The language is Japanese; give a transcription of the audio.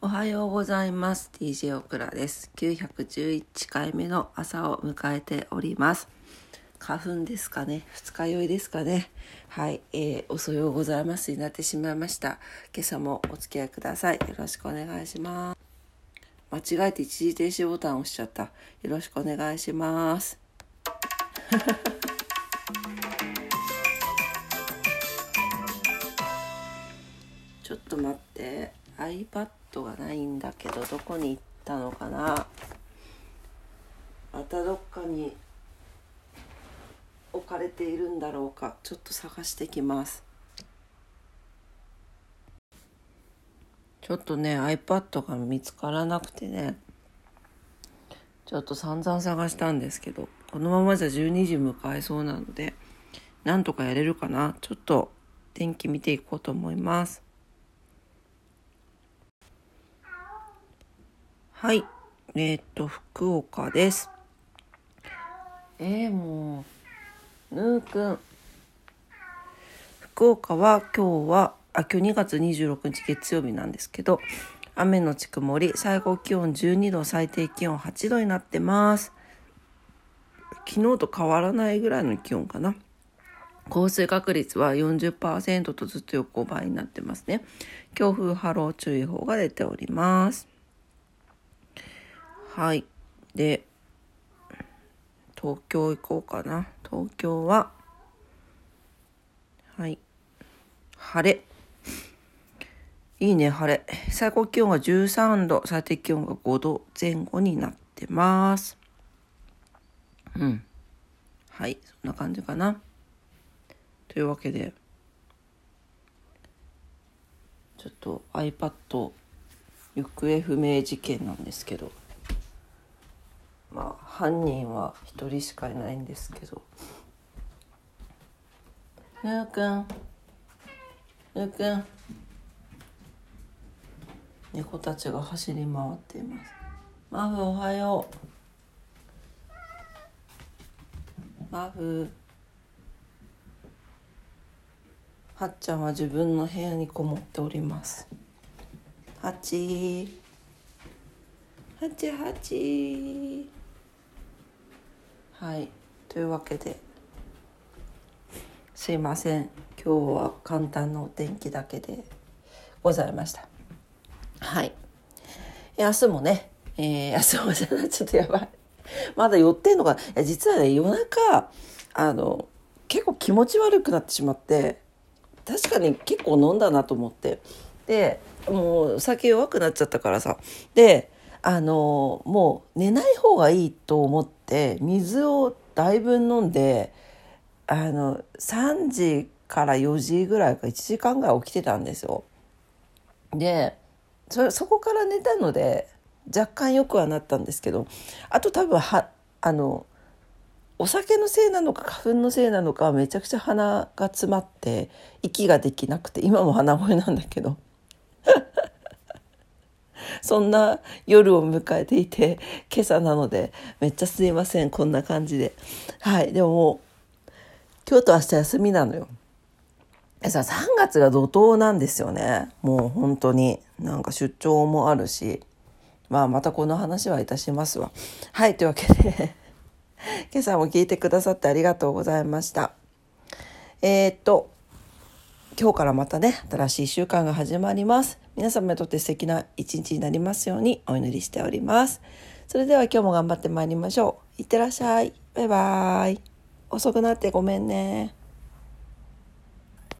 おはようございます。DJ オクラです。911回目の朝を迎えております。花粉ですかね？二日酔いですかね？はい、えー、遅ようございますになってしまいました。今朝もお付き合いください。よろしくお願いします。間違えて一時停止ボタンを押しちゃった。よろしくお願いします。ちょっと待って。iPad がないんだけどどこに行ったのかな？またどっかに置かれているんだろうか？ちょっと探してきます。ちょっとね iPad が見つからなくてね。ちょっと散々探したんですけどこのままじゃ12時迎えそうなのでなんとかやれるかな？ちょっと天気見ていこうと思います。はい。えっ、ー、と、福岡です。えー、もう、ぬーくん。福岡は今日は、あ、今日2月26日月曜日なんですけど、雨のち曇り、最高気温12度、最低気温8度になってます。昨日と変わらないぐらいの気温かな。降水確率は40%とずっと横ばいになってますね。強風波浪注意報が出ております。はい。で、東京行こうかな。東京は、はい。晴れ。いいね、晴れ。最高気温が13度、最低気温が5度前後になってます。うん。はい、そんな感じかな。というわけで、ちょっと iPad 行方不明事件なんですけど、犯人は一人しかいないんですけど。ぬーくん。ぬーくん。猫たちが走り回っています。マフおはよう。マフ。はっちゃんは自分の部屋にこもっております。はちはちはちはい。というわけで。すいません。今日は簡単なお天気だけで。ございました。はい。明日もね、えー、明日もじゃなちょっとやばい。まだ寄ってんのかいや実はね夜中あの結構気持ち悪くなってしまって確かに結構飲んだなと思って。でもう酒弱くなっちゃったからさ。であのもう寝ない方がいいと思って水をだいぶ飲んであの3時から4時ぐらいか1時間ぐらい起きてたんですよ。でそそこから寝たので若干良くはなったんですけどあと多分はあのお酒のせいなのか花粉のせいなのかめちゃくちゃ鼻が詰まって息ができなくて今も鼻声なんだけどそんな夜を迎えていて、今朝なので、めっちゃすいません、こんな感じで。はい、でももう、今日と明日休みなのよ。さ、3月が怒涛なんですよね。もう本当に。なんか出張もあるし。まあまたこの話はいたしますわ。はい、というわけで今朝も聞いてくださってありがとうございました。えー、っと、今日からまたね、新しい週間が始まります。皆様にとって素敵な一日になりますようにお祈りしております。それでは今日も頑張ってまいりましょう。いってらっしゃい。バイバーイ。遅くなってごめんね。